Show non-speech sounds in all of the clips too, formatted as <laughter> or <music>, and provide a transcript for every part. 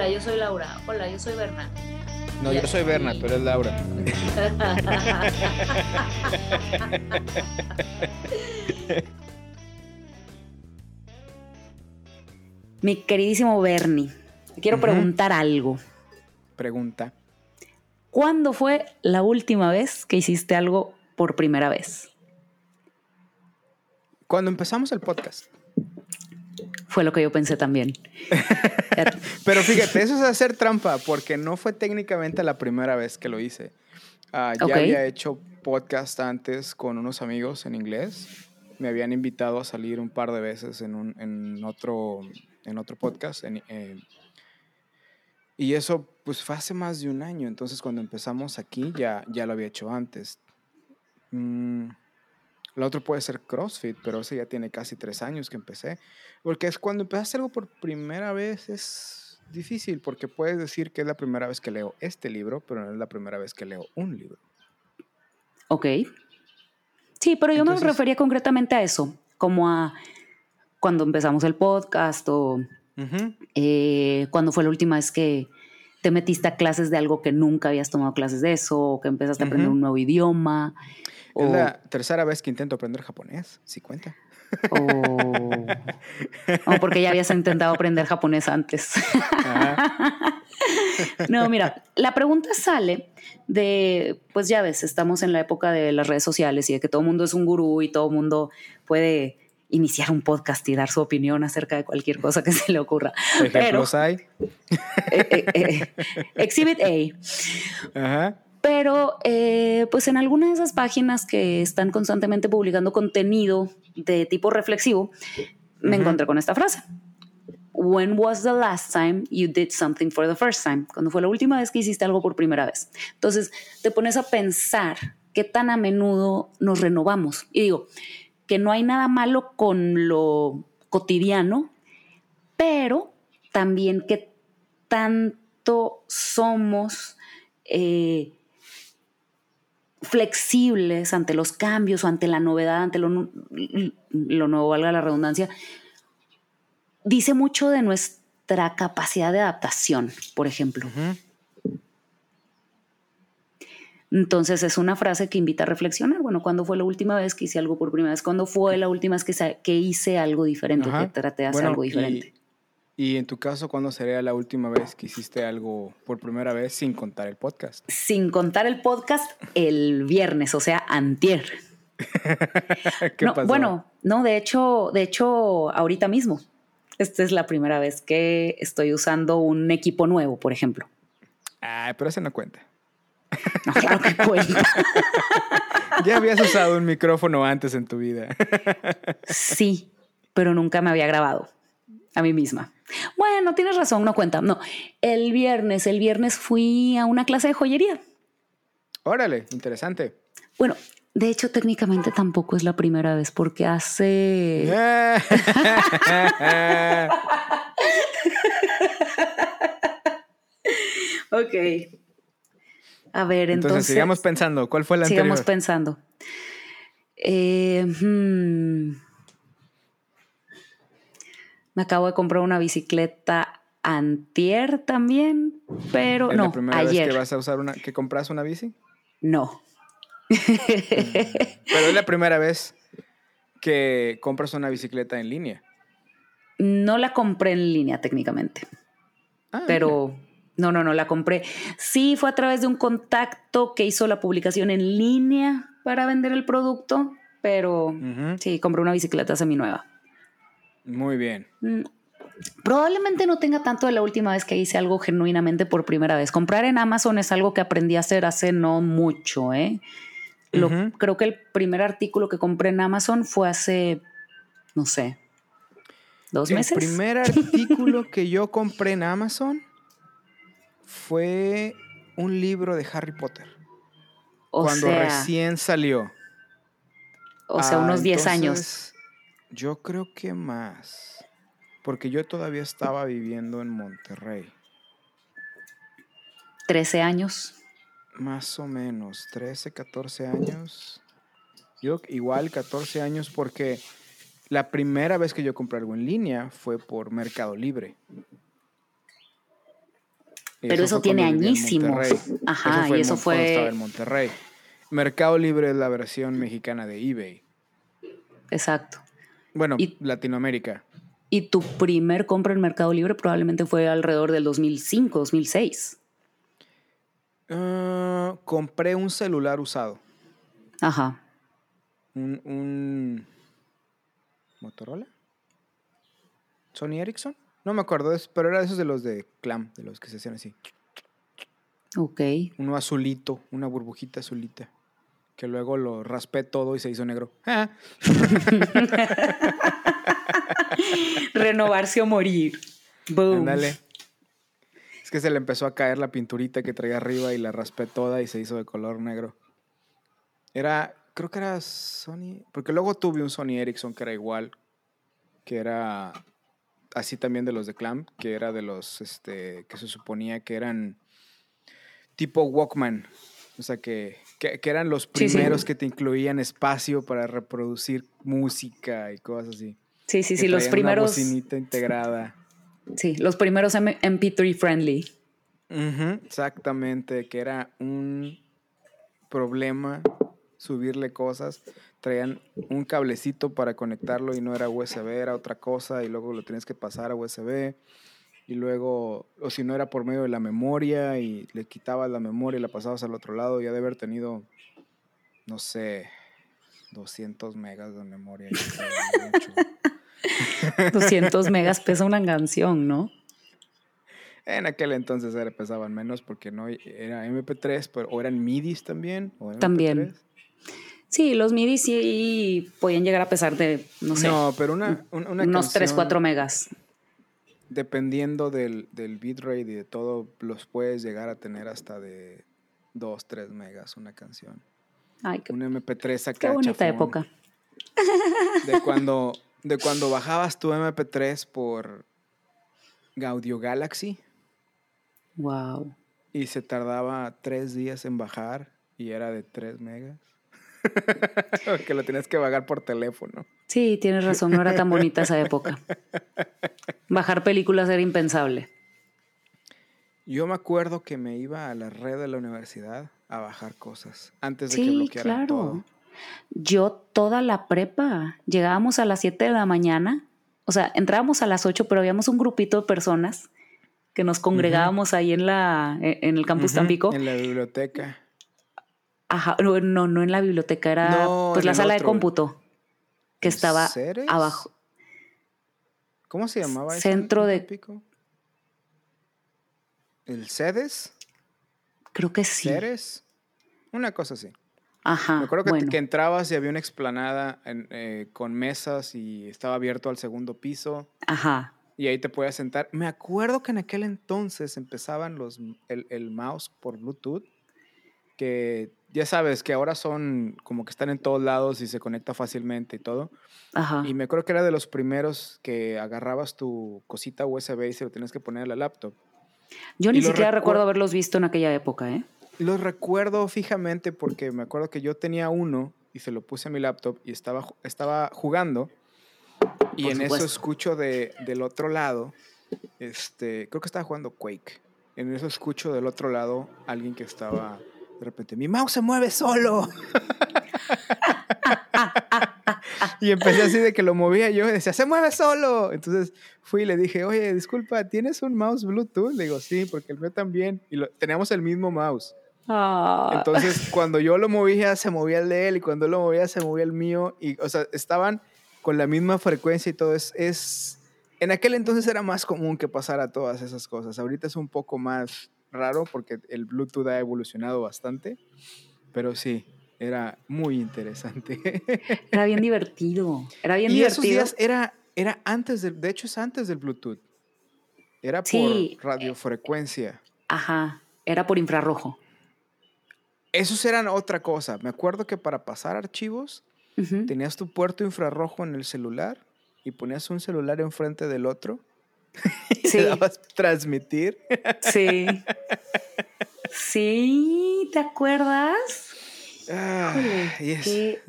Hola, yo soy Laura. Hola, yo soy Berna. No, yo soy Berna, tú eres Laura. <laughs> Mi queridísimo Bernie, te quiero preguntar algo. Pregunta. ¿Cuándo fue la última vez que hiciste algo por primera vez? Cuando empezamos el podcast. Fue lo que yo pensé también. <laughs> Pero fíjate, eso es hacer trampa, porque no fue técnicamente la primera vez que lo hice. Ah, ya había hecho podcast antes con unos amigos en inglés. Me habían invitado a salir un par de veces en, un, en otro en otro podcast. Eh, y eso pues fue hace más de un año, entonces cuando empezamos aquí ya, ya lo había hecho antes. Mm, lo otro puede ser CrossFit, pero ese ya tiene casi tres años que empecé. Porque es cuando empezaste algo por primera vez es difícil, porque puedes decir que es la primera vez que leo este libro, pero no es la primera vez que leo un libro. Ok. Sí, pero yo me refería concretamente a eso, como a cuando empezamos el podcast o eh, cuando fue la última vez que te metiste a clases de algo que nunca habías tomado clases de eso, o que empezaste a aprender un nuevo idioma. Es la tercera vez que intento aprender japonés, si cuenta. O, porque ya habías intentado aprender japonés antes. no, mira, la pregunta sale de, pues ya ves, estamos en la época de las redes sociales y de que todo el mundo es un gurú y todo el mundo puede iniciar un podcast y dar su opinión acerca de cualquier cosa que se le ocurra. ¿Ejemplos hay? <laughs> Eh, eh, eh, exhibit A. Pero, pues en alguna de esas páginas que están constantemente publicando contenido de tipo reflexivo, me encontré con esta frase. When was the last time you did something for the first time? Cuando fue la última vez que hiciste algo por primera vez. Entonces, te pones a pensar qué tan a menudo nos renovamos. Y digo, que no hay nada malo con lo cotidiano, pero también que tanto somos eh, flexibles ante los cambios o ante la novedad, ante lo, nuevo, valga la redundancia, dice mucho de nuestra capacidad de adaptación, por ejemplo. Entonces es una frase que invita a reflexionar. Bueno, ¿cuándo fue la última vez que hice algo por primera vez? ¿Cuándo fue la última vez que, que hice algo diferente, que traté de hacer algo diferente? Y, en tu caso, ¿cuándo sería la última vez que hiciste algo por primera vez sin contar el podcast? Sin contar el podcast el viernes, o sea, antier. <laughs> ¿Qué pasó? Bueno, no, de hecho, de hecho, ahorita mismo. Esta es la primera vez que estoy usando un equipo nuevo, por ejemplo. Ah, pero ese no cuenta. No, claro que cuenta. ya habías usado un micrófono antes en tu vida. sí, pero nunca me había grabado a mí misma. Bueno, tienes razón, no cuenta. No, el viernes, el viernes fui a una clase de joyería. Órale, interesante. Bueno, de hecho, técnicamente tampoco es la primera vez porque hace... <laughs> ok. A ver, entonces. sigamos pensando. ¿Cuál fue la sigamos pensando. Eh, hmm. Me acabo de comprar una bicicleta antier también, pero ¿Es no, la primera vez que vas a usar una, que compras una bici? No. pero es la primera vez que compras una bicicleta en línea. No la compré en línea técnicamente. Ah, pero no, no, no, la compré. Sí, fue a través de un contacto que hizo la publicación en línea para vender el producto, pero sí, compré una bicicleta seminueva. Muy bien. Mm, probablemente no tenga tanto de la última vez que hice algo genuinamente por primera vez. Comprar en Amazon es algo que aprendí a hacer hace no mucho, ¿eh? creo que el primer artículo que compré en Amazon fue hace, no sé, dos meses. El primer <laughs> artículo que yo compré en Amazon fue un libro de Harry Potter. cuando recién salió. O sea, unos 10 ah, años. Yo creo que más. Porque yo todavía estaba viviendo en Monterrey. 13 años. Más o menos, 13, 14 años. Yo igual 14 años porque la primera vez que yo compré algo en línea fue por Mercado Libre. Pero eso, tiene añísimos. Ajá, y eso fue. Estaba en Monterrey. Mercado Libre es la versión mexicana de eBay. Exacto. Bueno, Latinoamérica. Y tu primer compra en Mercado Libre probablemente fue alrededor del 2005, 2006. Ah, compré un celular usado. Ajá. Un, un, Motorola. Sony Ericsson. No me acuerdo, pero era de esos de los de Clam, de los que se hacían así. Ok. Uno azulito, una burbujita azulita. Que luego lo raspé todo y se hizo negro. Ah. <laughs> Renovarse o morir. Boom. Es que se le empezó a caer la pinturita que traía arriba y la raspé toda y se hizo de color negro. Era, creo que era Sony, porque luego tuve un Sony Ericsson que era igual, que era así también de los de Clamp, que era de los este, que se suponía que eran tipo Walkman. O sea, que, eran los primeros que te incluían espacio para reproducir música y cosas así. Sí, sí, sí, los primeros. Una bocinita integrada. Sí, los primeros MP3 friendly. exactamente, que era un problema subirle cosas. Traían un cablecito para conectarlo y no era USB, era otra cosa y luego lo tenías que pasar a USB y luego, o si no era por medio de la memoria y le quitabas la memoria y la pasabas al otro lado, ya de haber tenido, no sé, 200 megas de memoria. 200 <laughs> megas pesa una canción, ¿no? En aquel entonces era, pesaban menos porque no era MP3, pero, o eran MIDIs también. también. Sí, los MIDIs sí podían llegar a pesar de, no sé. No, pero una, unos 3, 4 megas. Dependiendo del, del bitrate y de todo, los puedes llegar a tener hasta de 2, 3 megas una canción. Ay, un MP3 acá. Qué bonita época. De cuando de cuando bajabas tu MP3 por Gaudio Galaxy. Wow. Y se tardaba tres días en bajar y era de 3 megas. <laughs> que lo tenías que bajar por teléfono. Sí, tienes razón, no era tan bonita esa época. Bajar películas era impensable. Yo me acuerdo que me iba a la red de la universidad a bajar cosas antes de que bloquearan claro. Yo toda la prepa, llegábamos a las 7 de la mañana, o sea, entrábamos a las 8, pero habíamos un grupito de personas que nos congregábamos ahí en, la, e, en el campus Tampico. En la biblioteca. Ajá, no, no, en la biblioteca, era pues la sala de cómputo que estaba abajo. ¿Cómo se llamaba? Centro de... Tampico? ¿El CEDES? Creo que sí. ¿CERES? Una cosa así. Ajá. Me acuerdo que, entrabas y había una explanada eh, con mesas y estaba abierto al segundo piso. Ajá. Y ahí te podías sentar. Me acuerdo que en aquel entonces empezaban los, el, mouse por Bluetooth, que ya sabes que ahora son como que están en todos lados y se conecta fácilmente y todo. Ajá. Y me acuerdo que era de los primeros que agarrabas tu cosita USB y se lo tenías que poner a la laptop. Yo ni siquiera recuerdo haberlos visto en aquella época, ¿eh? Los recuerdo fijamente porque me acuerdo que yo tenía uno y se lo puse a mi laptop y estaba, estaba jugando. Y en eso escucho de, del otro lado, este, creo que estaba jugando Quake. En eso escucho del otro lado alguien que estaba de repente, mi mouse se mueve solo. <laughs> y empecé así de que lo movía yo y decía, se mueve solo. Entonces fui y le dije, oye, disculpa, ¿tienes un mouse Bluetooth? Le digo, sí, porque el mío también. Y lo, teníamos el mismo mouse. Ah. Entonces, cuando yo lo movía, se movía el de él, y cuando él lo movía, se movía el mío. Y, o sea, estaban con la misma frecuencia y todo. Es, es, en aquel entonces era más común que pasara todas esas cosas. Ahorita es un poco más raro porque el Bluetooth ha evolucionado bastante. Pero sí, era muy interesante. <laughs> Era bien divertido. Era bien y Esos días era, era antes, de, de hecho es antes del Bluetooth. Era por radiofrecuencia. Ajá, era por infrarrojo. Esos eran otra cosa. Me acuerdo que para pasar archivos tenías tu puerto infrarrojo en el celular y ponías un celular enfrente del otro <laughs> y sí. dabas transmitir. Sí. <laughs> Sí, ¿te acuerdas? Ah, qué,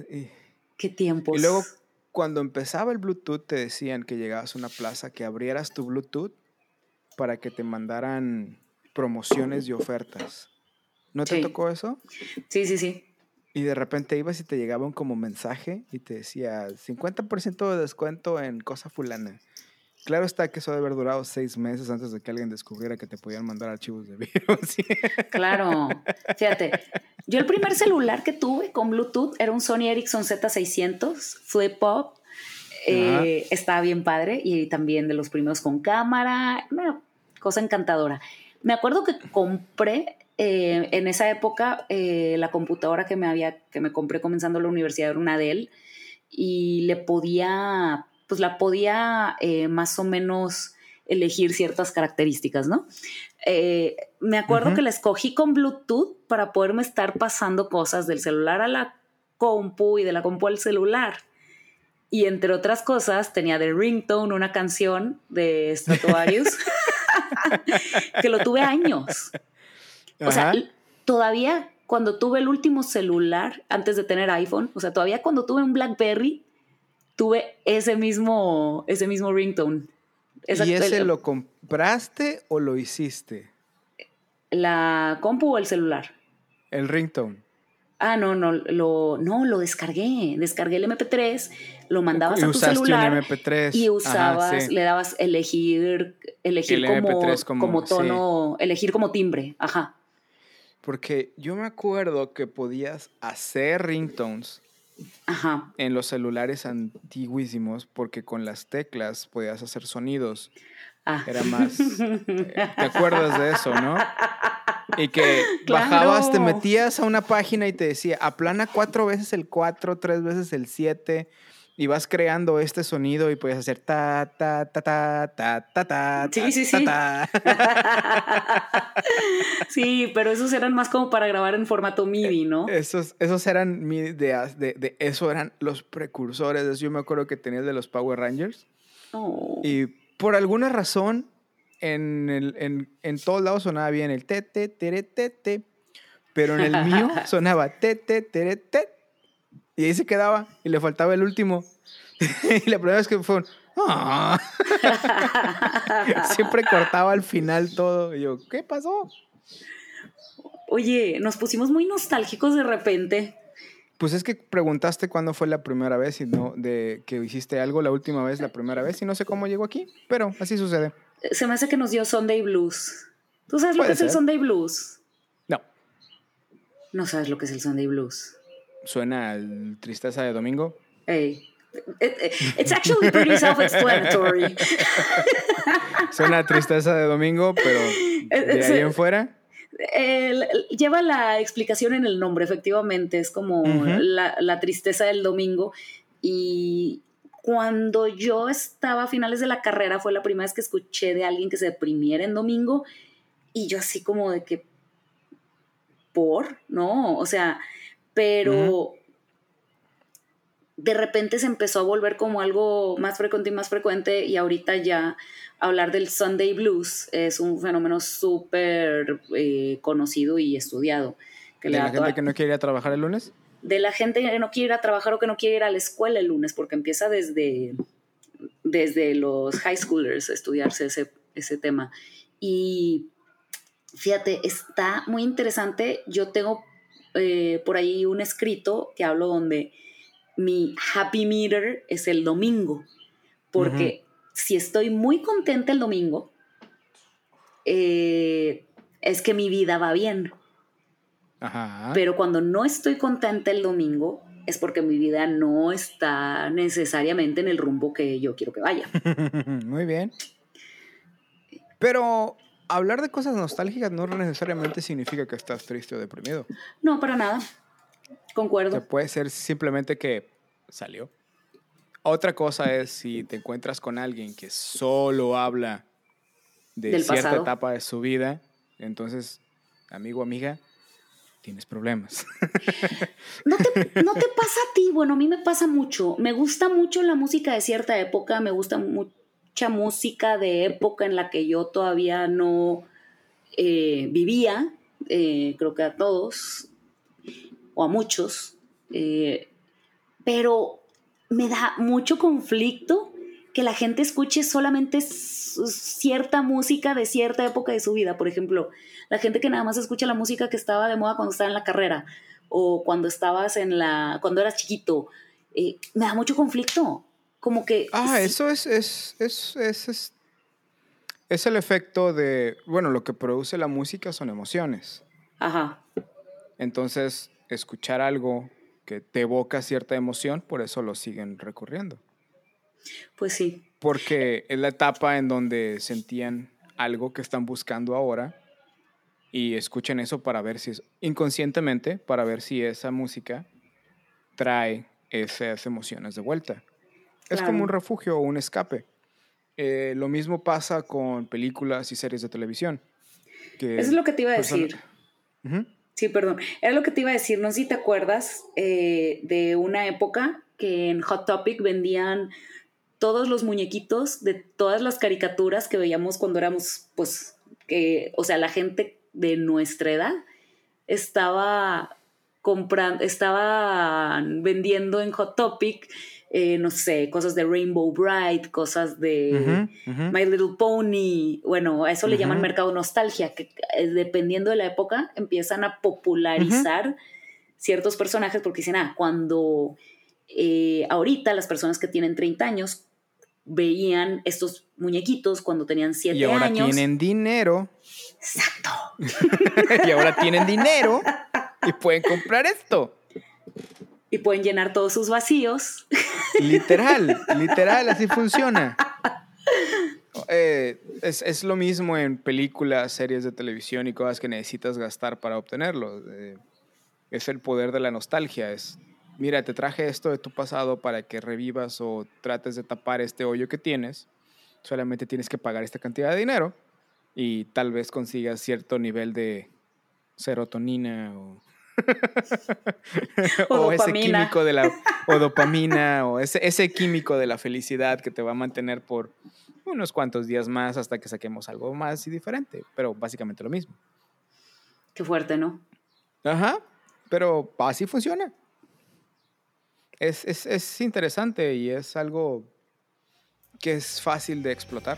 qué tiempos. Y luego cuando empezaba el Bluetooth te decían que llegabas a una plaza, que abrieras tu Bluetooth para que te mandaran promociones y ofertas. ¿No te tocó eso? Sí, sí, sí. Y de repente ibas y te llegaba un como mensaje y te decía 50% de descuento en cosa fulana. Claro está que eso debe haber durado seis meses antes de que alguien descubriera que te podían mandar archivos de virus. <laughs> claro, fíjate. Yo el primer celular que tuve con Bluetooth era un Sony Ericsson Z600 Flip Pop. Eh, estaba bien padre y también de los primeros con cámara, una cosa encantadora. Me acuerdo que compré eh, en esa época eh, la computadora que me había que me compré comenzando la universidad era una Dell y le podía pues la podía eh, más o menos elegir ciertas características, ¿no? Eh, me acuerdo que la escogí con Bluetooth para poderme estar pasando cosas del celular a la compu y de la compu al celular. Y entre otras cosas, tenía de ringtone una canción de Stratovarius <laughs> que lo tuve años. O sea, todavía cuando tuve el último celular, antes de tener iPhone, o sea, todavía cuando tuve un Blackberry, tuve ese mismo, ese mismo ringtone. ¿Y ese lo compraste o lo hiciste? ¿La compu o el celular? El ringtone. Ah, no, no, lo, no, lo descargué. Descargué el MP3, lo mandabas a tu celular. MP3. Y usabas, le dabas elegir, elegir como, como, tono, elegir como timbre. Ajá. Porque yo me acuerdo que podías hacer ringtones en los celulares antiguísimos, porque con las teclas podías hacer sonidos. Ah. Era más. ¿Te acuerdas de eso, no? Y que <laughs> bajabas, te metías a una página y te decía, aplana cuatro veces el cuatro, tres veces el siete y vas creando este sonido y puedes hacer ta ta ta ta ta ta ta sí sí sí. <laughs> sí pero esos eran más como para grabar en formato MIDI no esos esos eran mi ideas de, de, eso eran los precursores. Yo me acuerdo que tenías de los Power Rangers oh. y por alguna razón en, el, en, en todos lados sonaba bien el te te te te te pero en el mío <laughs> sonaba te te te te y ahí se quedaba y le faltaba el último. <laughs> y la primera vez que fue un, ah". <laughs> Siempre cortaba al final todo. Y yo, ¿qué pasó? Oye, nos pusimos muy nostálgicos de repente. Pues es que preguntaste cuándo fue la primera vez y no de que hiciste algo la última vez, la primera vez, y no sé cómo llegó aquí, pero así sucede. Se me hace que nos dio Sunday Blues. ¿Tú sabes lo que es el Sunday Blues? No. No sabes lo que es el Sunday Blues suena al Tristeza de Domingo. Hey. it's actually pretty self-explanatory. <laughs> suena a Tristeza de Domingo, pero de ahí en fuera. lleva la explicación en el nombre, efectivamente. Es como la, la tristeza del domingo. Y cuando yo estaba a finales de la carrera, fue la primera vez que escuché de alguien que se deprimiera en domingo. Y yo, así como de que, ¿por? No, o sea pero de repente se empezó a volver como algo más frecuente y más frecuente y ahorita ya hablar del Sunday Blues es un fenómeno súper eh, conocido y estudiado. ¿De la gente que no quiere ir a trabajar el lunes? De la gente que no quiere ir a trabajar o que no quiere ir a la escuela el lunes, porque empieza desde, desde los high schoolers a estudiarse ese, ese tema. Y fíjate, está muy interesante. Yo tengo eh, por ahí un escrito que hablo donde mi happy meter es el domingo, porque si estoy muy contenta el domingo, eh, es que mi vida va bien. Pero cuando no estoy contenta el domingo, es porque mi vida no está necesariamente en el rumbo que yo quiero que vaya. <laughs> Muy bien. Pero hablar de cosas nostálgicas no necesariamente significa que estás triste o deprimido. No, para nada. Concuerdo. puede ser simplemente que salió. Otra cosa es si te encuentras con alguien que solo habla de cierta etapa de su vida, entonces, amigo, amiga, tienes problemas. <laughs> ¿No te, ¿No te, pasa a ti? Bueno, a mí me pasa mucho. Me gusta mucho la música de cierta época, me gusta mucho música de época en la que yo todavía no eh, vivía, eh, creo que a todos o a muchos, eh, pero me da mucho conflicto que la gente escuche solamente cierta música de cierta época de su vida. Por ejemplo, la gente que nada más escucha la música que estaba de moda cuando estaba en la carrera o cuando estabas en la, cuando eras chiquito. Me da mucho conflicto. Como que... Ah, eso es, es, es, es, es el efecto de, bueno, lo que produce la música son emociones. Ajá. Entonces, escuchar algo que te evoca cierta emoción, por eso lo siguen recurriendo. Pues sí. Porque es la etapa en donde sentían algo que están buscando ahora y escuchen eso para ver si es inconscientemente, para ver si esa música trae esas emociones de vuelta. Es como un refugio o un escape. Eh, lo mismo pasa con películas y series de televisión. eso es lo que te iba a decir. Sí, perdón. Era lo que te iba a decir. No sé si te acuerdas eh, de una época que en Hot Topic vendían todos los muñequitos de todas las caricaturas que veíamos cuando éramos, pues, que, o sea, la gente de nuestra edad estaba comprando, estaba vendiendo en Hot Topic, eh, no sé, cosas de Rainbow Bright, cosas de My Little Pony, bueno, a eso le llaman mercado nostalgia, que eh, dependiendo de la época empiezan a popularizar ciertos personajes porque dicen, ah, cuando eh, ahorita las personas que tienen 30 años veían estos muñequitos cuando tenían siete años. Y ahora tienen dinero. Exacto. <laughs> y ahora tienen dinero y pueden comprar esto. Y pueden llenar todos sus vacíos. Literal, literal, así funciona. Eh, es, es, lo mismo en películas, series de televisión y cosas que necesitas gastar para obtenerlo. Eh, es el poder de la nostalgia, es mira, te traje esto de tu pasado para que revivas o trates de tapar este hoyo que tienes, solamente tienes que pagar esta cantidad de dinero y tal vez consigas cierto nivel de serotonina o, <laughs> o, ese químico de la o dopamina o ese, ese químico de la felicidad que te va a mantener por unos cuantos días más hasta que saquemos algo más y diferente, pero básicamente lo mismo. Qué fuerte, ¿no? Ajá, pero así funciona es, interesante y es algo que es fácil de explotar.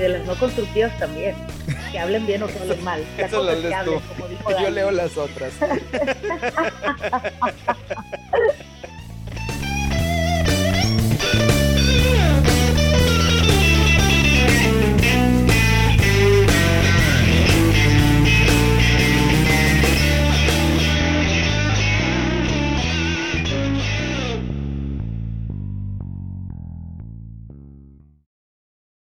De las no constructivas también. Que hablen bien o que hablen mal. Eso lo lees tú. <laughs> Yo leo las otras. <laughs>